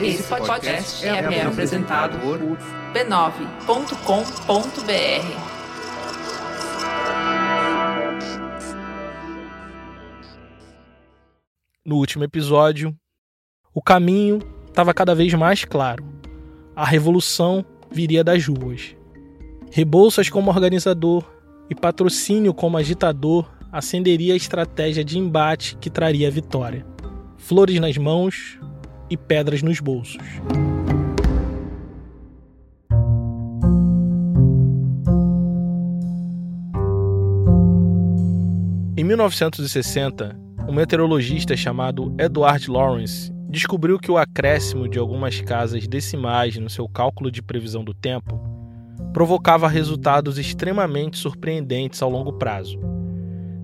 Esse podcast é, é apresentado por b9.com.br. No último episódio, o caminho estava cada vez mais claro. A revolução viria das ruas. Rebouças como organizador e patrocínio como agitador acenderia a estratégia de embate que traria a vitória. Flores nas mãos, e pedras nos bolsos. Em 1960, um meteorologista chamado Edward Lawrence descobriu que o acréscimo de algumas casas decimais no seu cálculo de previsão do tempo provocava resultados extremamente surpreendentes ao longo prazo.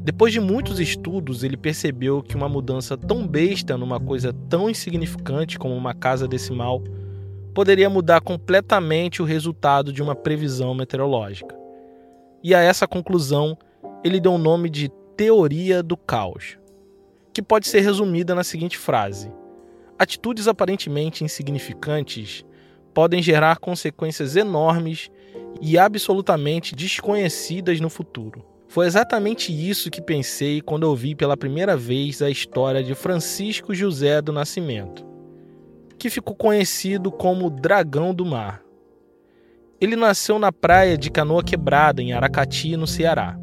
Depois de muitos estudos, ele percebeu que uma mudança tão besta numa coisa tão insignificante como uma casa decimal poderia mudar completamente o resultado de uma previsão meteorológica. E a essa conclusão, ele deu o nome de teoria do caos, que pode ser resumida na seguinte frase: Atitudes aparentemente insignificantes podem gerar consequências enormes e absolutamente desconhecidas no futuro. Foi exatamente isso que pensei quando ouvi pela primeira vez a história de Francisco José do Nascimento, que ficou conhecido como Dragão do Mar. Ele nasceu na praia de Canoa Quebrada, em Aracati, no Ceará.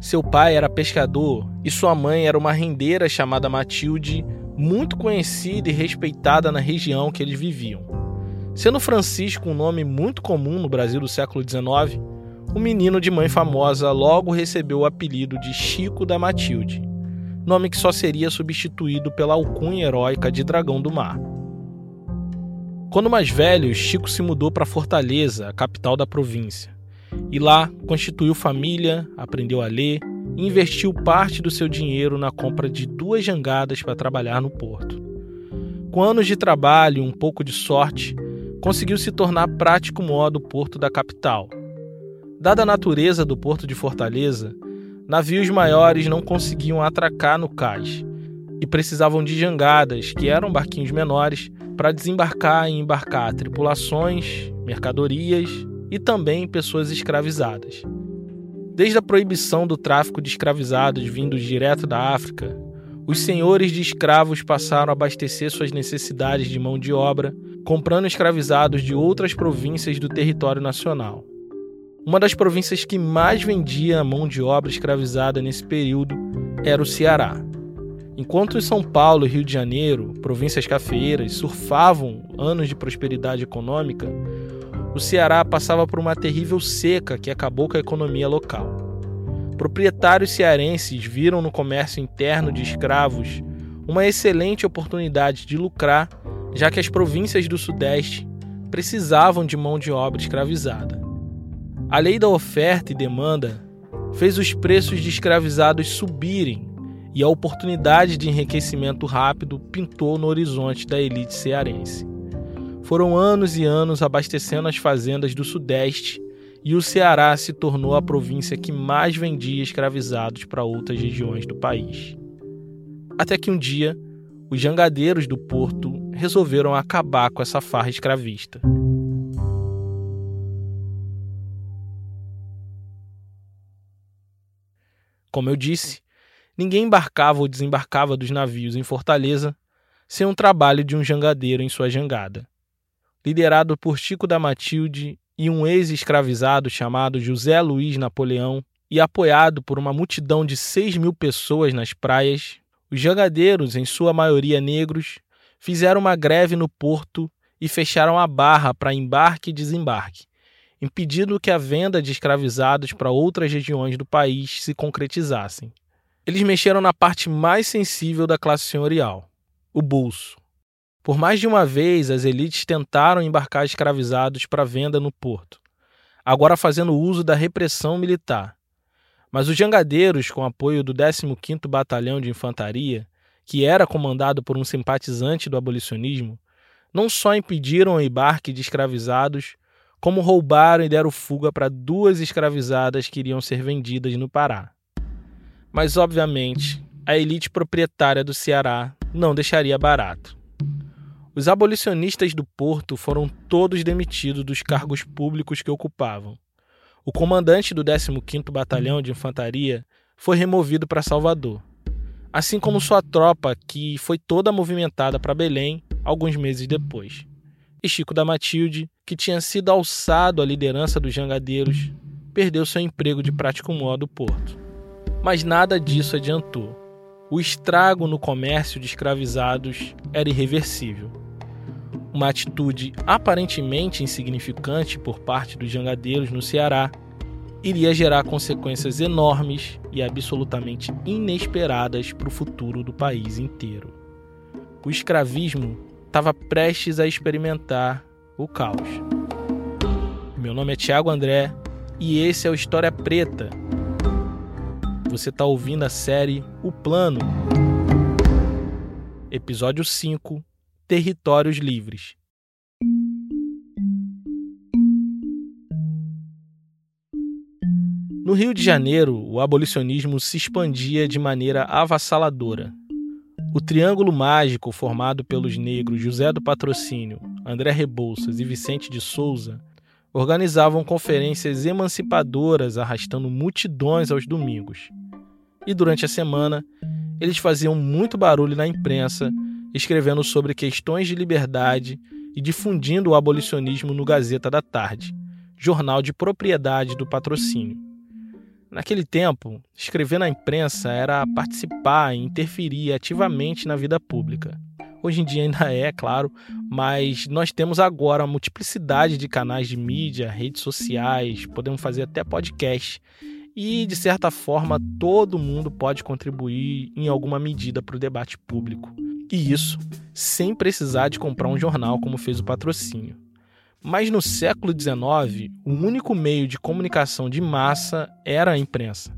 Seu pai era pescador e sua mãe era uma rendeira chamada Matilde, muito conhecida e respeitada na região que eles viviam. Sendo Francisco um nome muito comum no Brasil do século XIX, o menino de mãe famosa logo recebeu o apelido de Chico da Matilde, nome que só seria substituído pela alcunha heróica de Dragão do Mar. Quando mais velho, Chico se mudou para Fortaleza, a capital da província, e lá constituiu família, aprendeu a ler e investiu parte do seu dinheiro na compra de duas jangadas para trabalhar no porto. Com anos de trabalho e um pouco de sorte, conseguiu se tornar prático modo porto da capital Dada a natureza do porto de Fortaleza, navios maiores não conseguiam atracar no cais e precisavam de jangadas, que eram barquinhos menores, para desembarcar e embarcar tripulações, mercadorias e também pessoas escravizadas. Desde a proibição do tráfico de escravizados vindos direto da África, os senhores de escravos passaram a abastecer suas necessidades de mão de obra, comprando escravizados de outras províncias do território nacional. Uma das províncias que mais vendia a mão de obra escravizada nesse período era o Ceará. Enquanto São Paulo e Rio de Janeiro, províncias cafeeiras, surfavam anos de prosperidade econômica, o Ceará passava por uma terrível seca que acabou com a economia local. Proprietários cearenses viram no comércio interno de escravos uma excelente oportunidade de lucrar, já que as províncias do Sudeste precisavam de mão de obra escravizada. A lei da oferta e demanda fez os preços de escravizados subirem e a oportunidade de enriquecimento rápido pintou no horizonte da elite cearense. Foram anos e anos abastecendo as fazendas do Sudeste e o Ceará se tornou a província que mais vendia escravizados para outras regiões do país. Até que um dia, os jangadeiros do porto resolveram acabar com essa farra escravista. Como eu disse, ninguém embarcava ou desembarcava dos navios em Fortaleza sem um trabalho de um jangadeiro em sua jangada. Liderado por Chico da Matilde e um ex-escravizado chamado José Luiz Napoleão, e apoiado por uma multidão de 6 mil pessoas nas praias, os jangadeiros, em sua maioria negros, fizeram uma greve no porto e fecharam a barra para embarque e desembarque, impedindo que a venda de escravizados para outras regiões do país se concretizassem. Eles mexeram na parte mais sensível da classe senhorial, o bolso. Por mais de uma vez, as elites tentaram embarcar escravizados para venda no porto, agora fazendo uso da repressão militar. Mas os jangadeiros, com apoio do 15º Batalhão de Infantaria, que era comandado por um simpatizante do abolicionismo, não só impediram o embarque de escravizados, como roubaram e deram fuga para duas escravizadas que iriam ser vendidas no Pará. Mas, obviamente, a elite proprietária do Ceará não deixaria barato. Os abolicionistas do porto foram todos demitidos dos cargos públicos que ocupavam. O comandante do 15º Batalhão de Infantaria foi removido para Salvador, assim como sua tropa, que foi toda movimentada para Belém alguns meses depois. E Chico da Matilde, que tinha sido alçado à liderança dos jangadeiros, perdeu seu emprego de prático modo porto. Mas nada disso adiantou. O estrago no comércio de escravizados era irreversível uma atitude aparentemente insignificante por parte dos jangadeiros no Ceará iria gerar consequências enormes e absolutamente inesperadas para o futuro do país inteiro. O escravismo estava prestes a experimentar o caos. Meu nome é Tiago André e esse é o História Preta. Você está ouvindo a série O Plano, episódio 5 territórios livres. No Rio de Janeiro, o abolicionismo se expandia de maneira avassaladora. O triângulo mágico formado pelos negros José do Patrocínio, André Rebouças e Vicente de Souza organizavam conferências emancipadoras arrastando multidões aos domingos. E durante a semana, eles faziam muito barulho na imprensa escrevendo sobre questões de liberdade e difundindo o abolicionismo no Gazeta da Tarde, jornal de propriedade do patrocínio. Naquele tempo, escrever na imprensa era participar e interferir ativamente na vida pública. Hoje em dia ainda é, claro, mas nós temos agora uma multiplicidade de canais de mídia, redes sociais, podemos fazer até podcast. E, de certa forma, todo mundo pode contribuir em alguma medida para o debate público. E isso sem precisar de comprar um jornal como fez o patrocínio. Mas no século XIX, o único meio de comunicação de massa era a imprensa.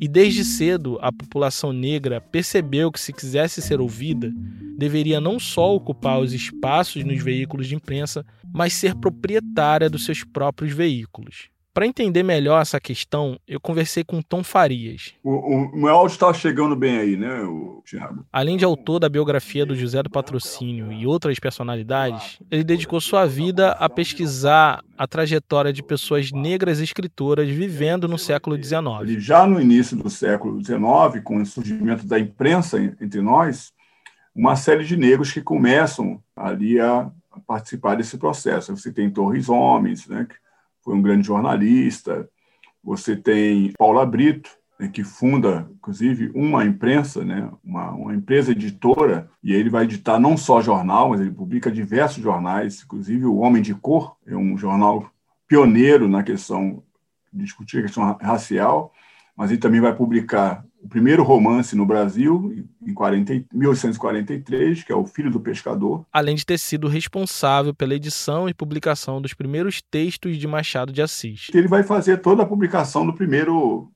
E desde cedo, a população negra percebeu que, se quisesse ser ouvida, deveria não só ocupar os espaços nos veículos de imprensa, mas ser proprietária dos seus próprios veículos. Para entender melhor essa questão, eu conversei com Tom Farias. O, o, meu áudio está chegando bem aí, né, o Thiago? Além de autor da biografia do José do Patrocínio e outras personalidades, ele dedicou sua vida a pesquisar a trajetória de pessoas negras escritoras vivendo no século XIX. Já no início do século XIX, com o surgimento da imprensa entre nós, uma série de negros que começam ali a participar desse processo. Você tem Torres Homens, né, foi um grande jornalista. Você tem Paula Brito, né, que funda, inclusive, uma imprensa, né, uma, uma, empresa editora, e ele vai editar não só jornal, mas ele publica diversos jornais, inclusive o Homem de Cor, é um jornal pioneiro na questão discutir a questão racial, mas ele também vai publicar o primeiro romance no Brasil, em 40, 1843, que é O Filho do Pescador. Além de ter sido responsável pela edição e publicação dos primeiros textos de Machado de Assis. Ele vai fazer toda a publicação do primeiro,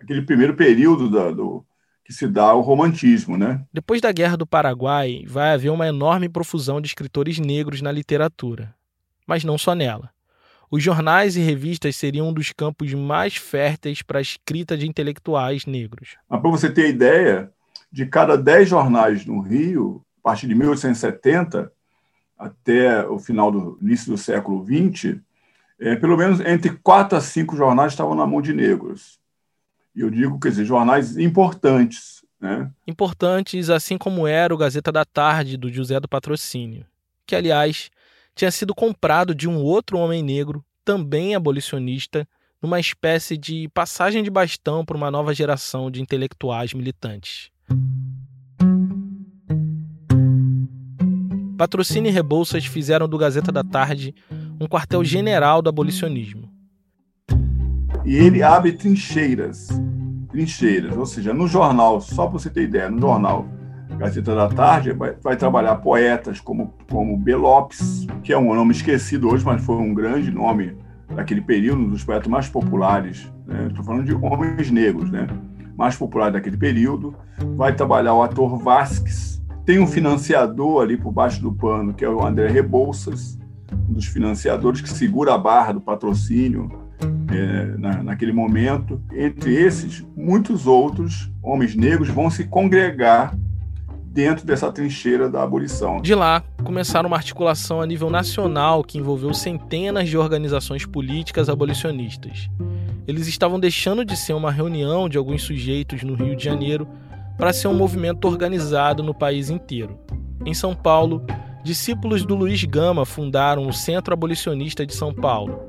aquele primeiro período da, do, que se dá o romantismo, né? Depois da Guerra do Paraguai, vai haver uma enorme profusão de escritores negros na literatura, mas não só nela. Os jornais e revistas seriam um dos campos mais férteis para a escrita de intelectuais negros. Mas para você ter ideia, de cada 10 jornais no Rio, a partir de 1870 até o final do início do século XX, é, pelo menos entre 4 a 5 jornais estavam na mão de negros. E eu digo, quer dizer, jornais importantes. Né? Importantes, assim como era o Gazeta da Tarde, do José do Patrocínio, que, aliás, tinha sido comprado de um outro homem negro, também abolicionista, numa espécie de passagem de bastão para uma nova geração de intelectuais militantes. Patrocínio e Rebouças fizeram do Gazeta da Tarde um quartel-general do abolicionismo. E ele abre trincheiras, trincheiras, ou seja, no jornal, só para você ter ideia, no jornal Gazeta da Tarde, vai, vai, trabalhar poetas como, como Belopes, que é um nome esquecido hoje, mas foi um grande nome daquele período, um dos poetas mais populares. Estou né? falando de homens negros, né? mais populares daquele período. Vai trabalhar o ator Vasques. Tem um financiador ali por baixo do pano, que é o André Rebouças, um dos financiadores que segura a barra do patrocínio é, na, naquele momento. Entre esses, muitos outros homens negros vão se congregar dentro dessa trincheira da abolição. De lá, começaram uma articulação a nível nacional que envolveu centenas de organizações políticas abolicionistas. Eles estavam deixando de ser uma reunião de alguns sujeitos no Rio de Janeiro para ser um movimento organizado no país inteiro. Em São Paulo, discípulos do Luiz Gama fundaram o Centro Abolicionista de São Paulo,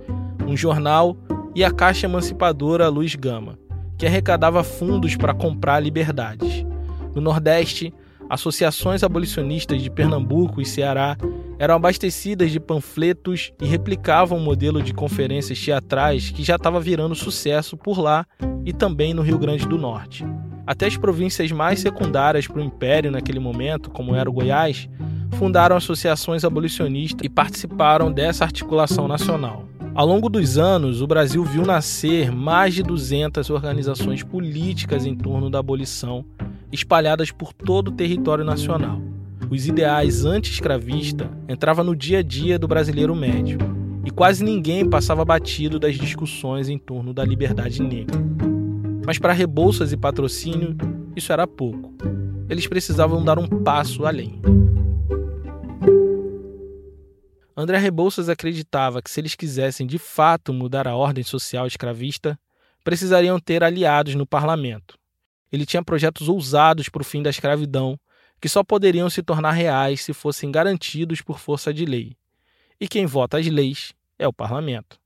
um jornal e a Caixa Emancipadora Luiz Gama, que arrecadava fundos para comprar liberdades. No Nordeste, associações abolicionistas de Pernambuco e Ceará eram abastecidas de panfletos e replicavam o modelo de conferências teatrais que já estava virando sucesso por lá e também no Rio Grande do Norte. Até as províncias mais secundárias para o Império naquele momento, como era o Goiás, fundaram associações abolicionistas e participaram dessa articulação nacional. Ao longo dos anos, o Brasil viu nascer mais de 200 organizações políticas em torno da abolição espalhadas por todo o território nacional. Os ideais anti-escravista entravam no dia a dia do brasileiro médio, e quase ninguém passava batido das discussões em torno da liberdade negra. Mas para Rebouças e patrocínio, isso era pouco. Eles precisavam dar um passo além. André Rebouças acreditava que se eles quisessem de fato mudar a ordem social escravista, precisariam ter aliados no parlamento ele tinha projetos ousados para o fim da escravidão, que só poderiam se tornar reais se fossem garantidos por força de lei. E quem vota as leis é o parlamento.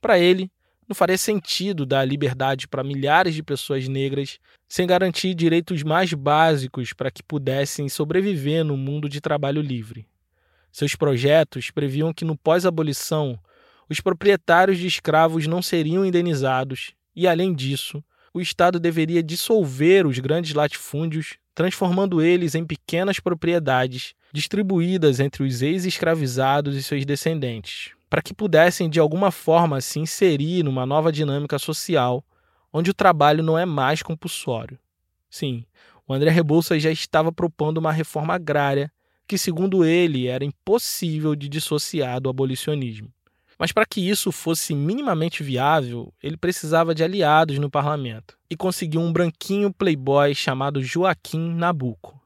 Para ele, não faria sentido dar liberdade para milhares de pessoas negras sem garantir direitos mais básicos para que pudessem sobreviver no mundo de trabalho livre. Seus projetos previam que no pós-abolição os proprietários de escravos não seriam indenizados e, além disso, o Estado deveria dissolver os grandes latifúndios, transformando eles em pequenas propriedades distribuídas entre os ex-escravizados e seus descendentes, para que pudessem de alguma forma se inserir numa nova dinâmica social onde o trabalho não é mais compulsório. Sim, o André Rebouças já estava propondo uma reforma agrária que, segundo ele, era impossível de dissociar do abolicionismo. Mas para que isso fosse minimamente viável, ele precisava de aliados no parlamento e conseguiu um branquinho playboy chamado Joaquim Nabuco.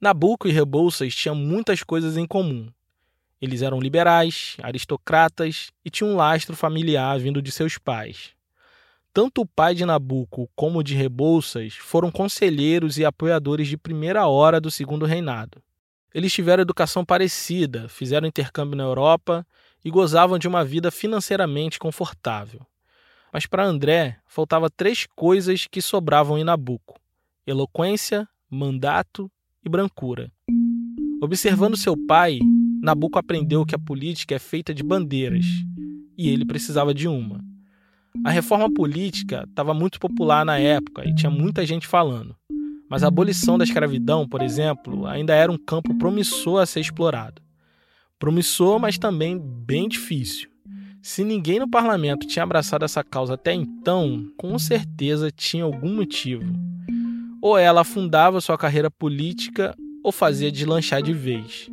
Nabuco e Rebouças tinham muitas coisas em comum. Eles eram liberais, aristocratas e tinham um lastro familiar vindo de seus pais. Tanto o pai de Nabuco como o de Rebouças foram conselheiros e apoiadores de primeira hora do Segundo Reinado. Eles tiveram educação parecida, fizeram intercâmbio na Europa e gozavam de uma vida financeiramente confortável. Mas para André faltava três coisas que sobravam em Nabucco: eloquência, mandato e brancura. Observando seu pai, Nabucco aprendeu que a política é feita de bandeiras, e ele precisava de uma. A reforma política estava muito popular na época e tinha muita gente falando, mas a abolição da escravidão, por exemplo, ainda era um campo promissor a ser explorado. Promissor, mas também bem difícil. Se ninguém no parlamento tinha abraçado essa causa até então, com certeza tinha algum motivo. Ou ela afundava sua carreira política ou fazia deslanchar de vez.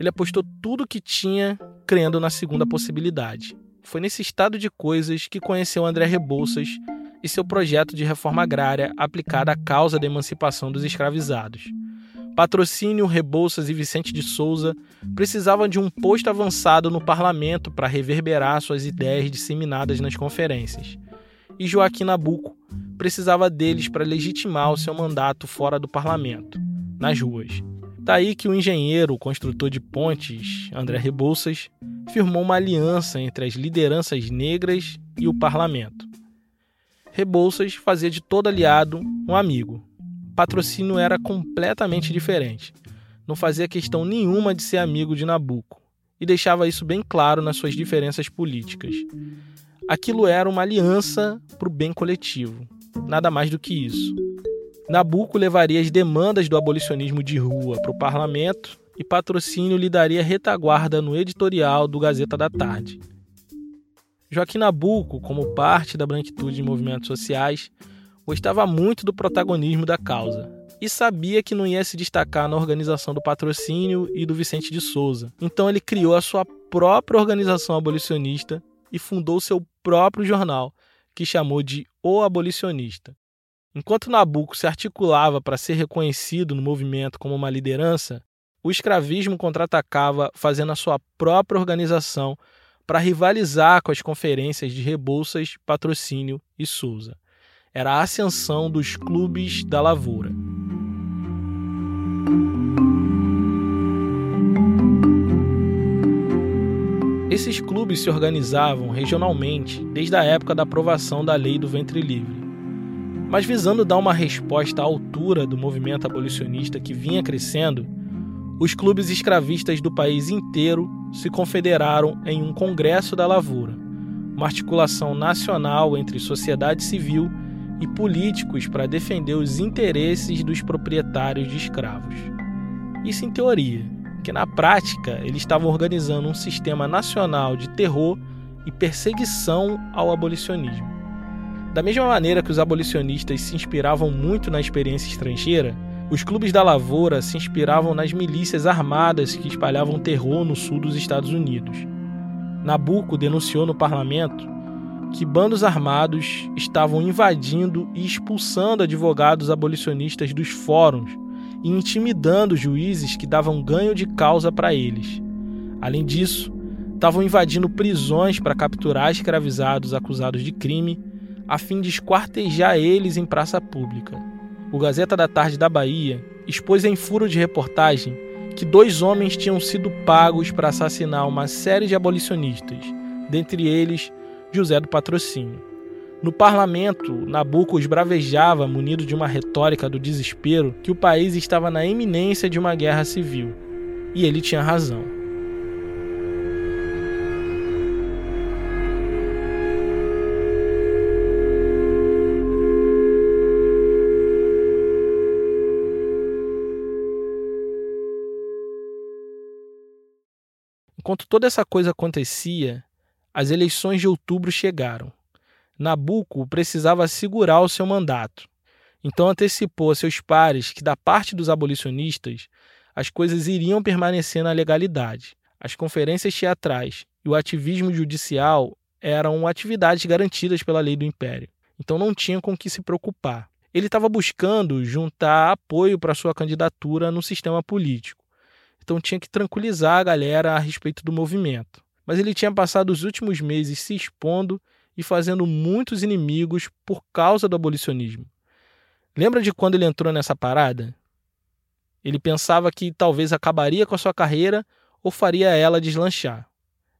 Ele apostou tudo o que tinha, crendo na segunda possibilidade. Foi nesse estado de coisas que conheceu André Rebouças e seu projeto de reforma agrária aplicada à causa da emancipação dos escravizados. Patrocínio, Rebouças e Vicente de Souza precisavam de um posto avançado no parlamento para reverberar suas ideias disseminadas nas conferências. E Joaquim Nabuco precisava deles para legitimar o seu mandato fora do parlamento, nas ruas. Daí que o engenheiro, construtor de pontes, André Rebouças, firmou uma aliança entre as lideranças negras e o parlamento. Rebouças fazia de todo aliado um amigo, patrocínio era completamente diferente. Não fazia questão nenhuma de ser amigo de Nabucco e deixava isso bem claro nas suas diferenças políticas. Aquilo era uma aliança para o bem coletivo, nada mais do que isso. Nabucco levaria as demandas do abolicionismo de rua para o parlamento e patrocínio lhe daria retaguarda no editorial do Gazeta da Tarde. Joaquim Nabucco, como parte da branquitude de movimentos sociais, gostava muito do protagonismo da causa e sabia que não ia se destacar na organização do patrocínio e do Vicente de Souza. Então ele criou a sua própria organização abolicionista e fundou seu próprio jornal, que chamou de O Abolicionista. Enquanto Nabucco se articulava para ser reconhecido no movimento como uma liderança, o escravismo contra-atacava fazendo a sua própria organização para rivalizar com as conferências de Rebouças, Patrocínio e Souza. Era a ascensão dos clubes da lavoura. Esses clubes se organizavam regionalmente desde a época da aprovação da lei do ventre livre. Mas visando dar uma resposta à altura do movimento abolicionista que vinha crescendo, os clubes escravistas do país inteiro se confederaram em um Congresso da Lavoura, uma articulação nacional entre sociedade civil e políticos para defender os interesses dos proprietários de escravos. Isso em teoria, que na prática eles estavam organizando um sistema nacional de terror e perseguição ao abolicionismo. Da mesma maneira que os abolicionistas se inspiravam muito na experiência estrangeira, os clubes da lavoura se inspiravam nas milícias armadas que espalhavam terror no sul dos Estados Unidos. Nabucco denunciou no parlamento que bandos armados estavam invadindo e expulsando advogados abolicionistas dos fóruns e intimidando juízes que davam ganho de causa para eles. Além disso, estavam invadindo prisões para capturar escravizados acusados de crime a fim de esquartejar eles em praça pública. O Gazeta da Tarde da Bahia expôs em furo de reportagem que dois homens tinham sido pagos para assassinar uma série de abolicionistas, dentre eles José do Patrocínio. No parlamento, Nabucco esbravejava, munido de uma retórica do desespero, que o país estava na iminência de uma guerra civil. E ele tinha razão. Enquanto toda essa coisa acontecia, as eleições de outubro chegaram. Nabucco precisava assegurar o seu mandato. Então antecipou a seus pares que, da parte dos abolicionistas, as coisas iriam permanecer na legalidade. As conferências teatrais e o ativismo judicial eram atividades garantidas pela lei do império. Então não tinha com que se preocupar. Ele estava buscando juntar apoio para sua candidatura no sistema político. Então tinha que tranquilizar a galera a respeito do movimento. Mas ele tinha passado os últimos meses se expondo e fazendo muitos inimigos por causa do abolicionismo. Lembra de quando ele entrou nessa parada? Ele pensava que talvez acabaria com a sua carreira ou faria ela deslanchar.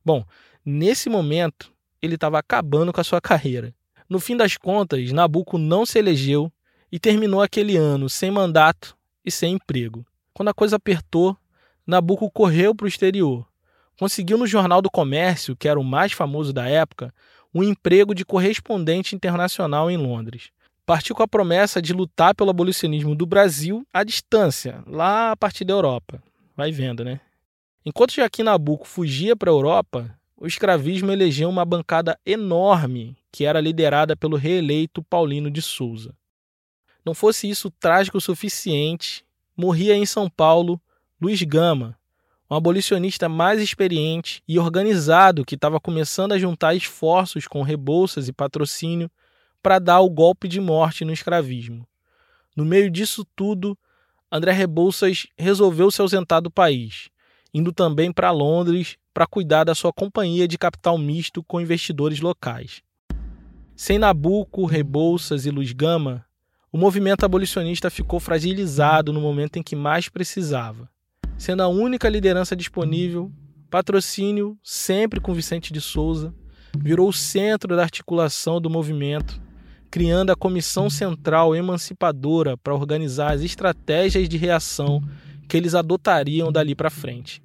Bom, nesse momento, ele estava acabando com a sua carreira. No fim das contas, Nabucco não se elegeu e terminou aquele ano sem mandato e sem emprego. Quando a coisa apertou, Nabucco correu para o exterior. Conseguiu no Jornal do Comércio, que era o mais famoso da época, um emprego de correspondente internacional em Londres. Partiu com a promessa de lutar pelo abolicionismo do Brasil à distância, lá a partir da Europa. Vai vendo, né? Enquanto Joaquim Nabucco fugia para a Europa, o escravismo elegeu uma bancada enorme que era liderada pelo reeleito Paulino de Souza. Não fosse isso trágico o suficiente, morria em São Paulo Luiz Gama, um abolicionista mais experiente e organizado que estava começando a juntar esforços com Rebouças e patrocínio para dar o golpe de morte no escravismo. No meio disso tudo, André Rebouças resolveu se ausentar do país, indo também para Londres para cuidar da sua companhia de capital misto com investidores locais. Sem Nabucco, Rebouças e Luiz Gama, o movimento abolicionista ficou fragilizado no momento em que mais precisava sendo a única liderança disponível, patrocínio sempre com Vicente de Souza, virou o centro da articulação do movimento, criando a Comissão Central Emancipadora para organizar as estratégias de reação que eles adotariam dali para frente.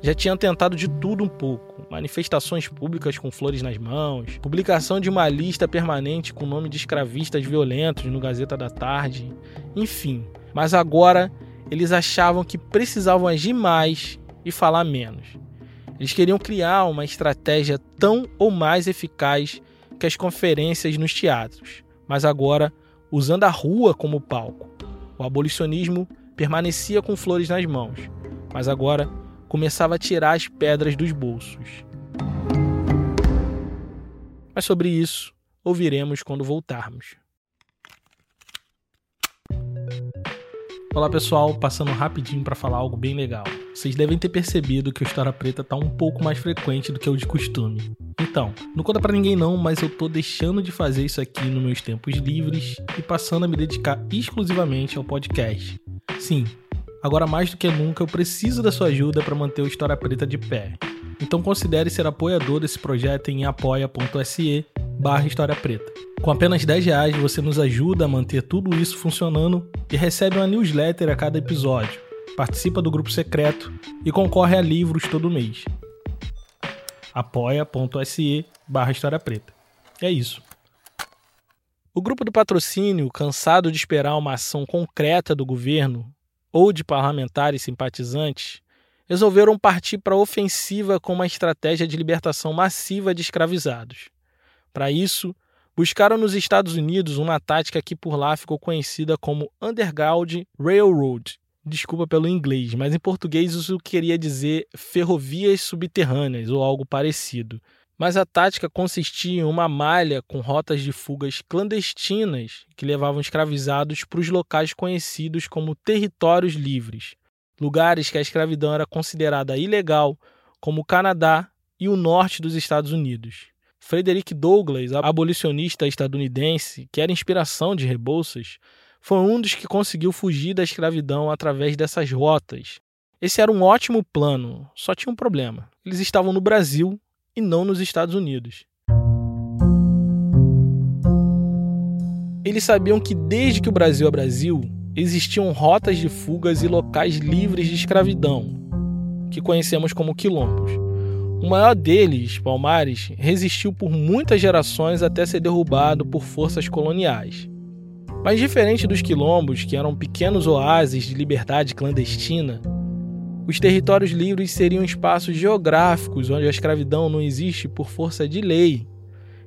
Já tinham tentado de tudo um pouco: manifestações públicas com flores nas mãos, publicação de uma lista permanente com o nome de escravistas violentos no Gazeta da Tarde, enfim. Mas agora eles achavam que precisavam agir mais e falar menos. Eles queriam criar uma estratégia tão ou mais eficaz que as conferências nos teatros, mas agora usando a rua como palco. O abolicionismo permanecia com flores nas mãos, mas agora começava a tirar as pedras dos bolsos. Mas sobre isso ouviremos quando voltarmos. Olá pessoal, passando rapidinho para falar algo bem legal. Vocês devem ter percebido que o História Preta tá um pouco mais frequente do que o de costume. Então, não conta para ninguém não, mas eu tô deixando de fazer isso aqui nos meus tempos livres e passando a me dedicar exclusivamente ao podcast. Sim, agora mais do que nunca eu preciso da sua ajuda para manter o História Preta de pé. Então considere ser apoiador desse projeto em apoia.se barra História Preta. Com apenas 10 reais você nos ajuda a manter tudo isso funcionando e recebe uma newsletter a cada episódio, participa do grupo secreto e concorre a livros todo mês. apoia.se barra História Preta. É isso. O grupo do patrocínio, cansado de esperar uma ação concreta do governo ou de parlamentares simpatizantes, resolveram partir para a ofensiva com uma estratégia de libertação massiva de escravizados. Para isso, buscaram nos Estados Unidos uma tática que por lá ficou conhecida como Underground Railroad. Desculpa pelo inglês, mas em português isso queria dizer ferrovias subterrâneas ou algo parecido. Mas a tática consistia em uma malha com rotas de fugas clandestinas que levavam escravizados para os locais conhecidos como territórios livres, lugares que a escravidão era considerada ilegal, como o Canadá e o norte dos Estados Unidos. Frederick Douglass, abolicionista estadunidense, que era inspiração de Rebouças, foi um dos que conseguiu fugir da escravidão através dessas rotas. Esse era um ótimo plano, só tinha um problema. Eles estavam no Brasil e não nos Estados Unidos. Eles sabiam que desde que o Brasil é Brasil, existiam rotas de fugas e locais livres de escravidão, que conhecemos como quilombos. O maior deles, Palmares, resistiu por muitas gerações até ser derrubado por forças coloniais. Mas diferente dos quilombos, que eram pequenos oásis de liberdade clandestina, os territórios livres seriam espaços geográficos onde a escravidão não existe por força de lei.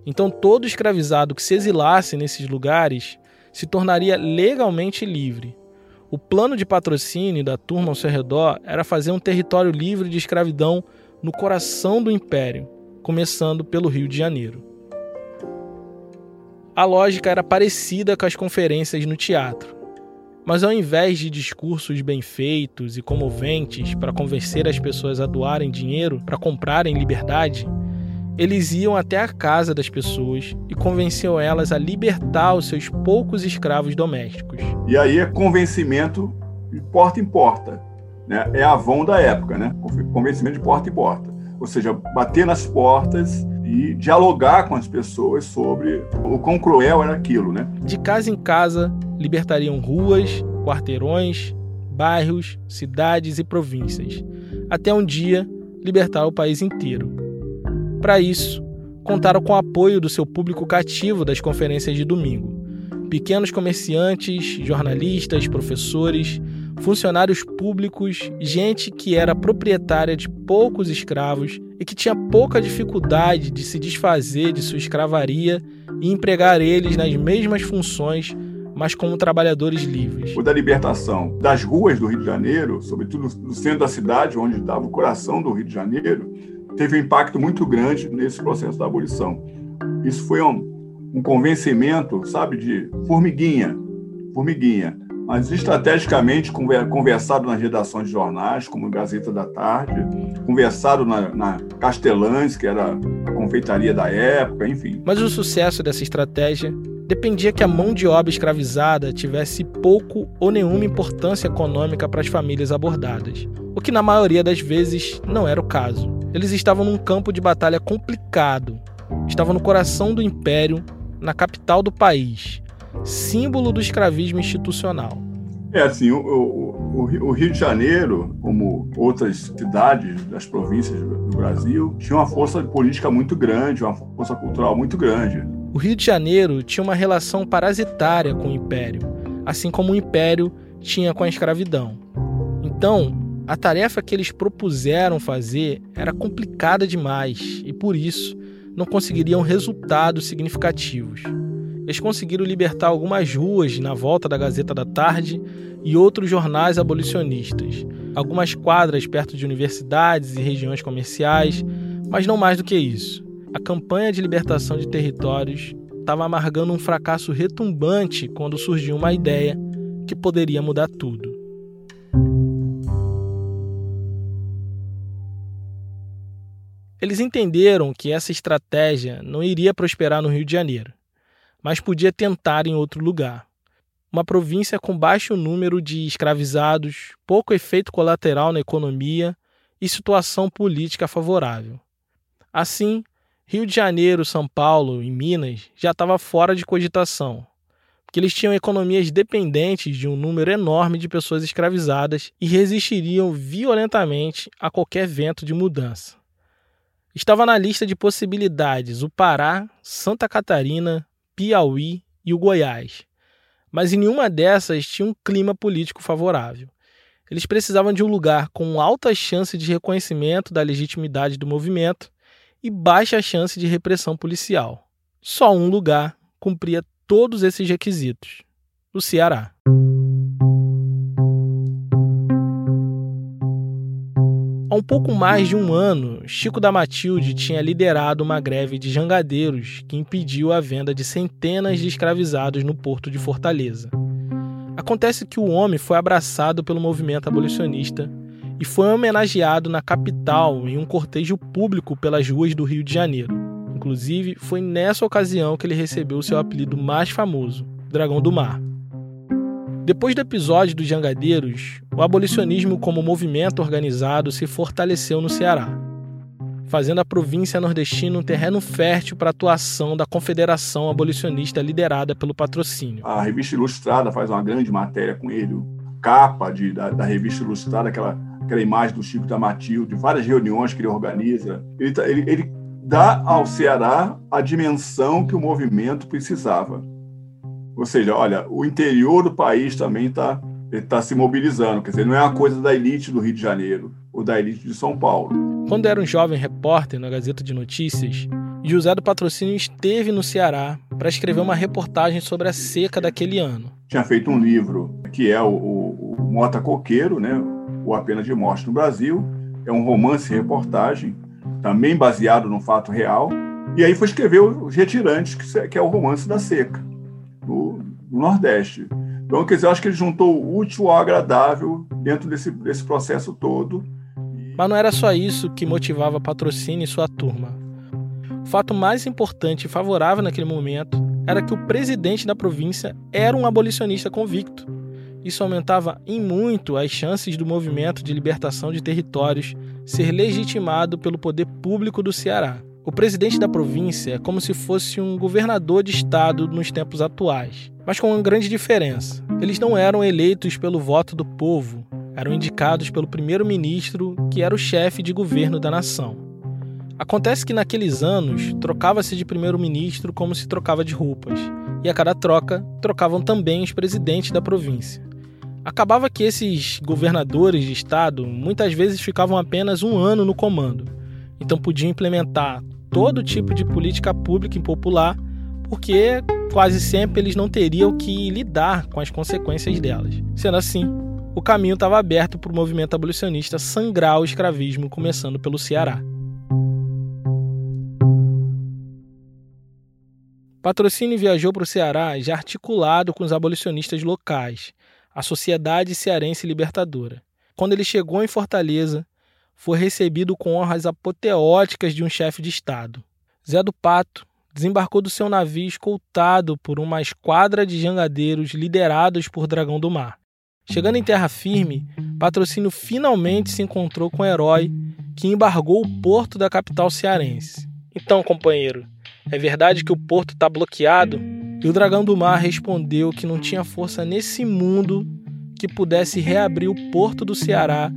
Então todo escravizado que se exilasse nesses lugares se tornaria legalmente livre. O plano de patrocínio da turma ao seu redor era fazer um território livre de escravidão no coração do império, começando pelo Rio de Janeiro. A lógica era parecida com as conferências no teatro, mas ao invés de discursos bem feitos e comoventes para convencer as pessoas a doarem dinheiro para comprarem liberdade, eles iam até a casa das pessoas e convenciam elas a libertar os seus poucos escravos domésticos. E aí é convencimento de porta em porta. Né? É a Avon da época, né? convencimento de porta em porta. Ou seja, bater nas portas e dialogar com as pessoas sobre o quão cruel era aquilo. Né? De casa em casa, libertariam ruas, quarteirões, bairros, cidades e províncias, até um dia libertar o país inteiro. Para isso, contaram com o apoio do seu público cativo das conferências de domingo. Pequenos comerciantes, jornalistas, professores, funcionários públicos, gente que era proprietária de poucos escravos e que tinha pouca dificuldade de se desfazer de sua escravaria e empregar eles nas mesmas funções, mas como trabalhadores livres. O da libertação das ruas do Rio de Janeiro, sobretudo no centro da cidade, onde estava o coração do Rio de Janeiro, teve um impacto muito grande nesse processo da abolição. Isso foi um, um convencimento, sabe, de formiguinha, formiguinha, mas estrategicamente conversado nas redações de jornais, como Gazeta da Tarde, conversado na, na Castelães, que era a confeitaria da época, enfim. Mas o sucesso dessa estratégia dependia que a mão de obra escravizada tivesse pouco ou nenhuma importância econômica para as famílias abordadas, o que na maioria das vezes não era o caso. Eles estavam num campo de batalha complicado, estavam no coração do império, na capital do país, símbolo do escravismo institucional. É assim, o, o, o, Rio de Janeiro, como outras cidades das províncias do Brasil, tinha uma força política muito grande, uma força cultural muito grande. O Rio de Janeiro tinha uma relação parasitária com o Império, assim como o Império tinha com a escravidão. Então, a tarefa que eles propuseram fazer era complicada demais e, por isso, não conseguiriam resultados significativos eles conseguiram libertar algumas ruas na volta da Gazeta da Tarde e outros jornais abolicionistas, algumas quadras perto de universidades e regiões comerciais, mas não mais do que isso. A campanha de libertação de territórios estava amargando um fracasso retumbante quando surgiu uma ideia que poderia mudar tudo. Eles entenderam que essa estratégia não iria prosperar no Rio de Janeiro mas podia tentar em outro lugar. Uma província com baixo número de escravizados, pouco efeito colateral na economia e situação política favorável. Assim, Rio de Janeiro, São Paulo e Minas já estava fora de cogitação, porque eles tinham economias dependentes de um número enorme de pessoas escravizadas e resistiriam violentamente a qualquer vento de mudança. Estava na lista de possibilidades o Pará, Santa Catarina, Piauí e o Goiás. Mas em nenhuma dessas tinha um clima político favorável. Eles precisavam de um lugar com alta chance de reconhecimento da legitimidade do movimento e baixa chance de repressão policial. Só um lugar cumpria todos esses requisitos: o Ceará. Há um pouco mais de um ano, Chico da Matilde tinha liderado uma greve de jangadeiros que impediu a venda de centenas de escravizados no porto de Fortaleza. Acontece que o homem foi abraçado pelo movimento abolicionista e foi homenageado na capital em um cortejo público pelas ruas do Rio de Janeiro. Inclusive, foi nessa ocasião que ele recebeu seu apelido mais famoso, Dragão do Mar. Depois do episódio dos jangadeiros, o abolicionismo como movimento organizado se fortaleceu no Ceará, fazendo a província nordestina um terreno fértil para a atuação da Confederação Abolicionista liderada pelo patrocínio. A revista Ilustrada faz uma grande matéria com ele, capa de, da, da revista Ilustrada, aquela, aquela imagem do Chico da Matilde, várias reuniões que ele organiza. Ele, tá, ele, ele dá ao Ceará a dimensão que o movimento precisava. Ou seja, olha, o interior do país também está tá se mobilizando. Quer dizer, não é uma coisa da elite do Rio de Janeiro ou da elite de São Paulo. Quando era um jovem repórter na Gazeta de Notícias, José do Patrocínio esteve no Ceará para escrever uma reportagem sobre a seca daquele ano. Tinha feito um livro que é o, o, o Mota Coqueiro, né? O A Pena de Morte no Brasil. É um romance-reportagem, também baseado num fato real. E aí foi escrever Os Retirantes, que é o romance da seca no, no Nordeste. Então, quer dizer, eu acho que ele juntou o útil ao agradável dentro desse, desse processo todo. Mas não era só isso que motivava Patrocínio e sua turma. O fato mais importante e favorável naquele momento era que o presidente da província era um abolicionista convicto. Isso aumentava em muito as chances do movimento de libertação de territórios ser legitimado pelo poder público do Ceará. O presidente da província é como se fosse um governador de estado nos tempos atuais, mas com uma grande diferença. Eles não eram eleitos pelo voto do povo, eram indicados pelo primeiro-ministro, que era o chefe de governo da nação. Acontece que naqueles anos trocava-se de primeiro-ministro como se trocava de roupas, e a cada troca trocavam também os presidentes da província. Acabava que esses governadores de estado muitas vezes ficavam apenas um ano no comando, então podiam implementar todo tipo de política pública impopular, porque quase sempre eles não teriam que lidar com as consequências delas. Sendo assim, o caminho estava aberto para o movimento abolicionista sangrar o escravismo, começando pelo Ceará. Patrocínio viajou para o Ceará já articulado com os abolicionistas locais, a Sociedade Cearense Libertadora. Quando ele chegou em Fortaleza, foi recebido com honras apoteóticas de um chefe de Estado. Zé do Pato desembarcou do seu navio escoltado por uma esquadra de jangadeiros liderados por Dragão do Mar. Chegando em terra firme, Patrocínio finalmente se encontrou com o herói que embargou o porto da capital cearense. Então, companheiro, é verdade que o porto está bloqueado? E o Dragão do Mar respondeu que não tinha força nesse mundo que pudesse reabrir o porto do Ceará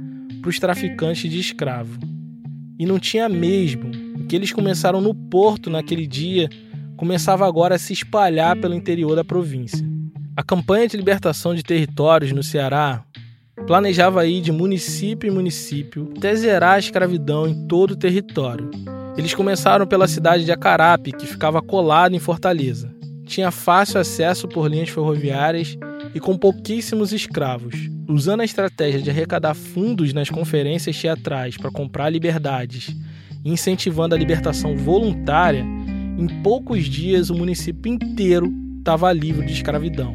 para os traficantes de escravo. E não tinha mesmo. O que eles começaram no porto naquele dia começava agora a se espalhar pelo interior da província. A campanha de libertação de territórios no Ceará planejava ir de município em município até zerar a escravidão em todo o território. Eles começaram pela cidade de Acarape, que ficava colada em Fortaleza. Tinha fácil acesso por linhas ferroviárias e com pouquíssimos escravos. Usando a estratégia de arrecadar fundos nas conferências teatrais para comprar liberdades incentivando a libertação voluntária, em poucos dias o município inteiro estava livre de escravidão.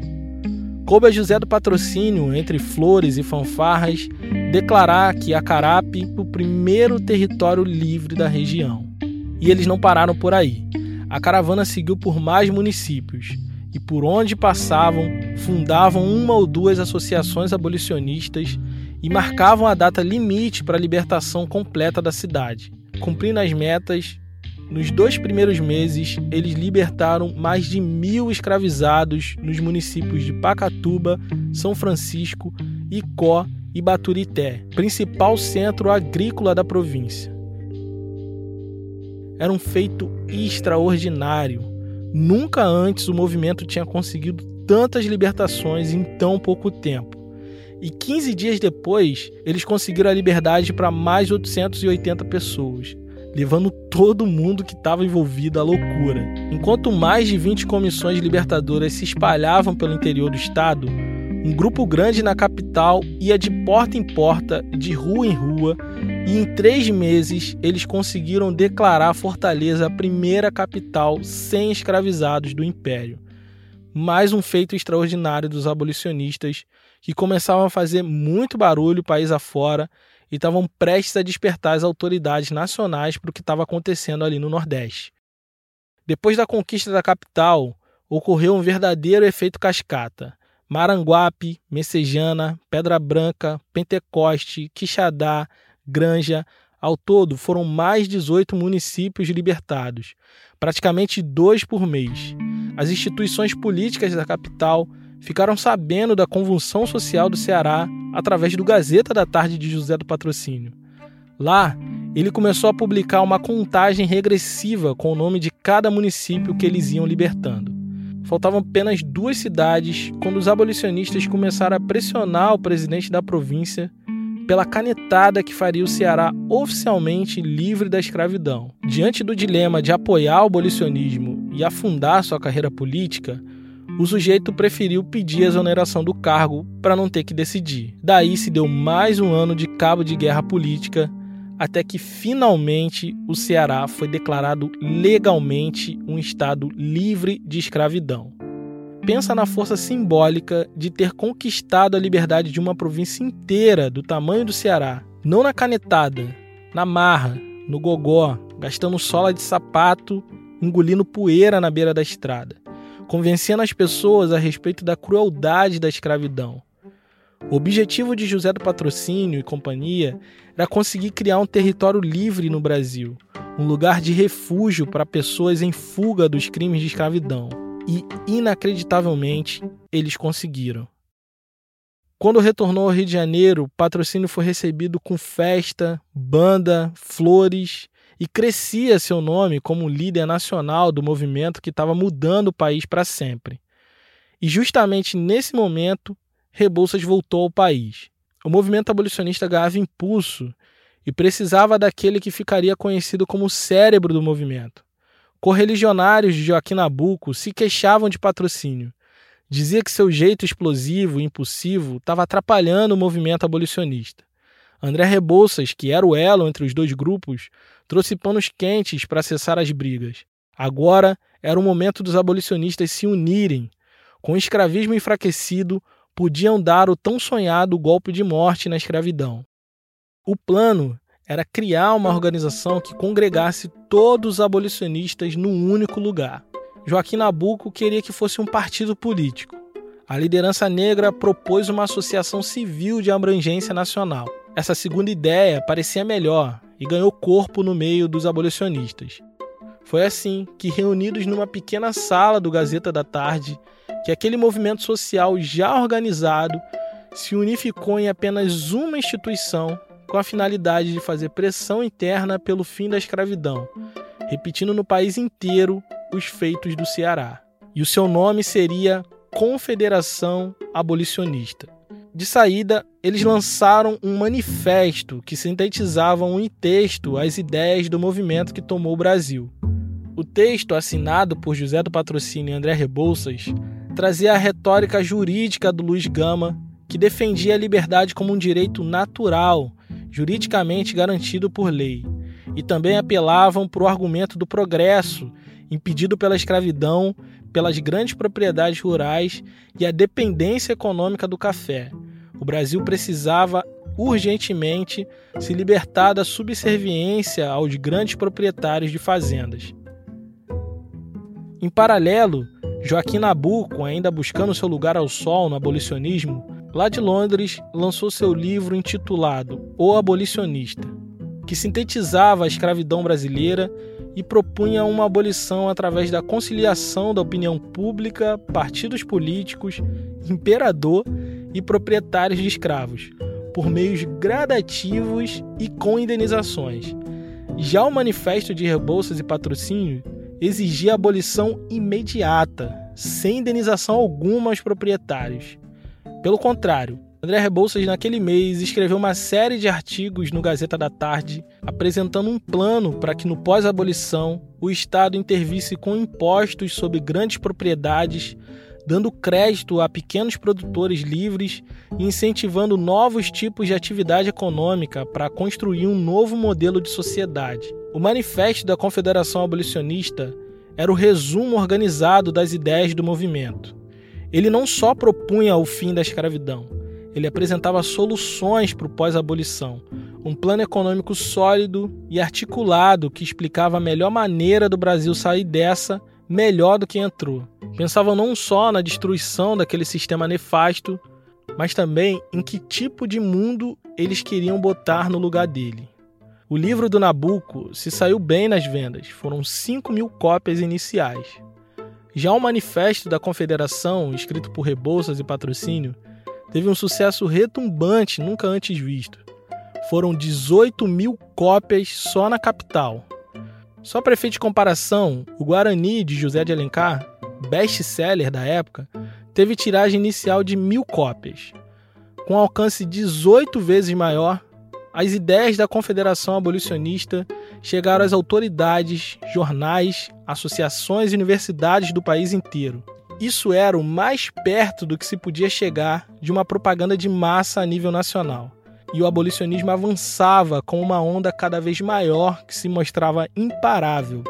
Coube a José do Patrocínio, entre flores e fanfarras, declarar que Acarape o primeiro território livre da região. E eles não pararam por aí. A caravana seguiu por mais municípios e por onde passavam fundavam uma ou duas associações abolicionistas e marcavam a data limite para a libertação completa da cidade. Cumprindo as metas, nos dois primeiros meses, eles libertaram mais de mil escravizados nos municípios de Pacatuba, São Francisco, Icó e Baturité, principal centro agrícola da província. Era um feito extraordinário. Nunca antes o movimento tinha conseguido tantas libertações em tão pouco tempo. E 15 dias depois, eles conseguiram a liberdade para mais 880 pessoas, levando todo mundo que estava envolvido à loucura. Enquanto mais de 20 comissões libertadoras se espalhavam pelo interior do estado, um grupo grande na capital ia de porta em porta, de rua em rua, e em três meses eles conseguiram declarar Fortaleza a primeira capital sem escravizados do Império. Mais um feito extraordinário dos abolicionistas que começavam a fazer muito barulho país afora e estavam prestes a despertar as autoridades nacionais para o que estava acontecendo ali no Nordeste. Depois da conquista da capital, ocorreu um verdadeiro efeito cascata. Maranguape, Messejana, Pedra Branca, Pentecoste, Quixadá, Granja, ao todo foram mais 18 municípios libertados, praticamente dois por mês. As instituições políticas da capital ficaram sabendo da convulsão social do Ceará através do Gazeta da Tarde de José do Patrocínio. Lá, ele começou a publicar uma contagem regressiva com o nome de cada município que eles iam libertando. Faltavam apenas duas cidades quando os abolicionistas começaram a pressionar o presidente da província pela canetada que faria o Ceará oficialmente livre da escravidão. Diante do dilema de apoiar o abolicionismo e afundar sua carreira política, o sujeito preferiu pedir a exoneração do cargo para não ter que decidir. Daí se deu mais um ano de cabo de guerra política até que finalmente o Ceará foi declarado legalmente um estado livre de escravidão. Pensa na força simbólica de ter conquistado a liberdade de uma província inteira do tamanho do Ceará, não na canetada, na marra, no gogó, gastando sola de sapato, engolindo poeira na beira da estrada, convencendo as pessoas a respeito da crueldade da escravidão o objetivo de José do Patrocínio e companhia era conseguir criar um território livre no Brasil, um lugar de refúgio para pessoas em fuga dos crimes de escravidão. E, inacreditavelmente, eles conseguiram. Quando retornou ao Rio de Janeiro, o patrocínio foi recebido com festa, banda, flores e crescia seu nome como líder nacional do movimento que estava mudando o país para sempre. E justamente nesse momento, Rebouças voltou ao país. O movimento abolicionista ganhava impulso e precisava daquele que ficaria conhecido como o cérebro do movimento. Correligionários de Joaquim Nabuco se queixavam de patrocínio. Dizia que seu jeito explosivo e impulsivo estava atrapalhando o movimento abolicionista. André Rebouças, que era o elo entre os dois grupos, trouxe panos quentes para cessar as brigas. Agora era o momento dos abolicionistas se unirem. Com o escravismo enfraquecido, podiam dar o tão sonhado golpe de morte na escravidão. O plano era criar uma organização que congregasse todos os abolicionistas num único lugar. Joaquim Nabuco queria que fosse um partido político. A liderança negra propôs uma associação civil de abrangência nacional. Essa segunda ideia parecia melhor e ganhou corpo no meio dos abolicionistas. Foi assim que, reunidos numa pequena sala do Gazeta da Tarde, que aquele movimento social já organizado se unificou em apenas uma instituição com a finalidade de fazer pressão interna pelo fim da escravidão, repetindo no país inteiro os feitos do Ceará. E o seu nome seria Confederação Abolicionista. De saída, eles lançaram um manifesto que sintetizava em texto as ideias do movimento que tomou o Brasil. O texto, assinado por José do Patrocínio e André Rebouças, trazia a retórica jurídica do Luiz Gama, que defendia a liberdade como um direito natural, juridicamente garantido por lei, e também apelavam para o argumento do progresso, impedido pela escravidão, pelas grandes propriedades rurais e a dependência econômica do café. O Brasil precisava urgentemente se libertar da subserviência aos grandes proprietários de fazendas. Em paralelo, Joaquim Nabuco, ainda buscando seu lugar ao sol no abolicionismo, lá de Londres, lançou seu livro intitulado O Abolicionista, que sintetizava a escravidão brasileira e propunha uma abolição através da conciliação da opinião pública, partidos políticos, imperador e proprietários de escravos, por meios gradativos e com indenizações. Já o Manifesto de Rebouças e Patrocínio exigia a abolição imediata, sem indenização alguma aos proprietários. Pelo contrário, André Rebouças, naquele mês, escreveu uma série de artigos no Gazeta da Tarde, apresentando um plano para que, no pós-abolição, o Estado intervisse com impostos sobre grandes propriedades, dando crédito a pequenos produtores livres e incentivando novos tipos de atividade econômica para construir um novo modelo de sociedade. O Manifesto da Confederação Abolicionista era o resumo organizado das ideias do movimento. Ele não só propunha o fim da escravidão, ele apresentava soluções para o pós-abolição, um plano econômico sólido e articulado que explicava a melhor maneira do Brasil sair dessa melhor do que entrou. Pensava não só na destruição daquele sistema nefasto, mas também em que tipo de mundo eles queriam botar no lugar dele. O livro do Nabucco se saiu bem nas vendas, foram 5 mil cópias iniciais. Já o Manifesto da Confederação, escrito por Rebouças e Patrocínio, teve um sucesso retumbante nunca antes visto. Foram 18 mil cópias só na capital. Só para efeito de comparação, o Guarani de José de Alencar, best-seller da época, teve tiragem inicial de mil cópias. Com alcance 18 vezes maior, as ideias da Confederação Abolicionista chegaram às autoridades, jornais, associações e universidades do país inteiro. Isso era o mais perto do que se podia chegar de uma propaganda de massa a nível nacional. E o abolicionismo avançava com uma onda cada vez maior que se mostrava imparável.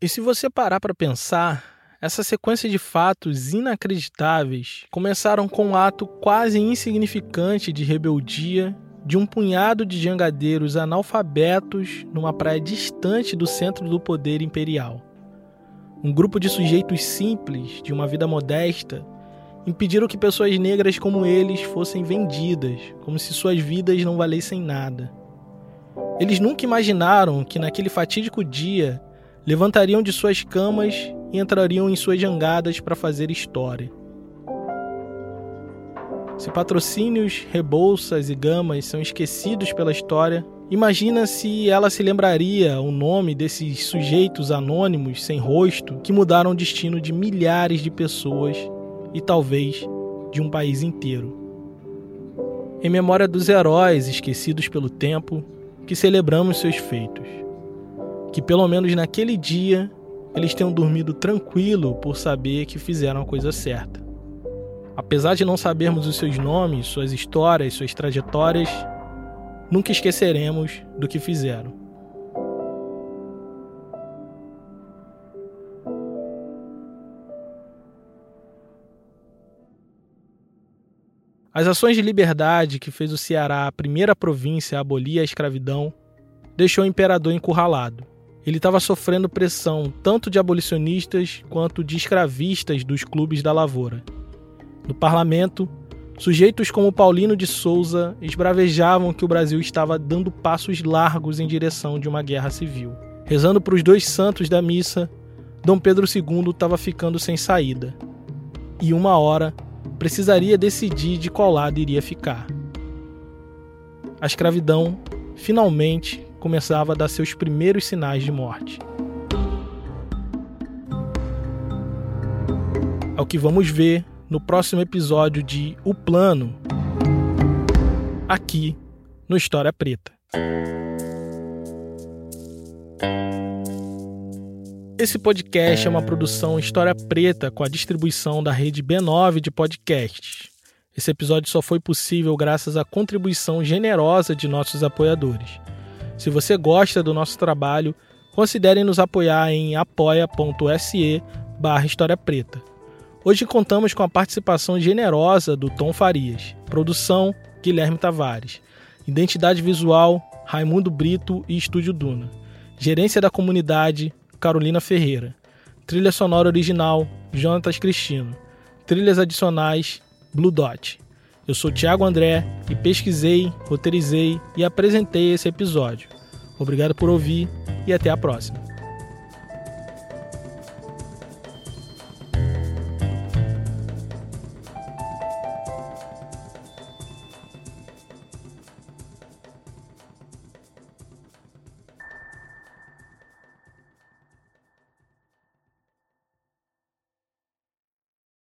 E se você parar para pensar, essa sequência de fatos inacreditáveis começaram com um ato quase insignificante de rebeldia de um punhado de jangadeiros analfabetos numa praia distante do centro do poder imperial. Um grupo de sujeitos simples, de uma vida modesta, impediram que pessoas negras como eles fossem vendidas, como se suas vidas não valessem nada. Eles nunca imaginaram que naquele fatídico dia levantariam de suas camas e entrariam em suas jangadas para fazer história. Se patrocínios, rebolsas e gamas são esquecidos pela história, imagina se ela se lembraria o nome desses sujeitos anônimos sem rosto que mudaram o destino de milhares de pessoas e talvez de um país inteiro. Em memória dos heróis esquecidos pelo tempo, que celebramos seus feitos. Que pelo menos naquele dia eles tenham dormido tranquilo por saber que fizeram a coisa certa. Apesar de não sabermos os seus nomes, suas histórias, suas trajetórias, nunca esqueceremos do que fizeram. As ações de liberdade que fez o Ceará a primeira província a abolir a escravidão deixou o imperador encurralado ele estava sofrendo pressão tanto de abolicionistas quanto de escravistas dos clubes da lavoura. No parlamento, sujeitos como Paulino de Souza esbravejavam que o Brasil estava dando passos largos em direção de uma guerra civil. Rezando para os dois santos da missa, Dom Pedro II estava ficando sem saída. E uma hora precisaria decidir de qual lado iria ficar. A escravidão, finalmente, começava a dar seus primeiros sinais de morte. É o que vamos ver no próximo episódio de O Plano, aqui no História Preta. Esse podcast é uma produção História Preta com a distribuição da rede B9 de podcasts. Esse episódio só foi possível graças à contribuição generosa de nossos apoiadores. Se você gosta do nosso trabalho, considere nos apoiar em apoia.se barra História Preta. Hoje contamos com a participação generosa do Tom Farias, produção Guilherme Tavares, identidade visual Raimundo Brito e Estúdio Duna, gerência da comunidade Carolina Ferreira, trilha sonora original Jonatas Cristino, trilhas adicionais Blue Dot. Eu sou Thiago André e pesquisei, roteirizei e apresentei esse episódio. Obrigado por ouvir e até a próxima.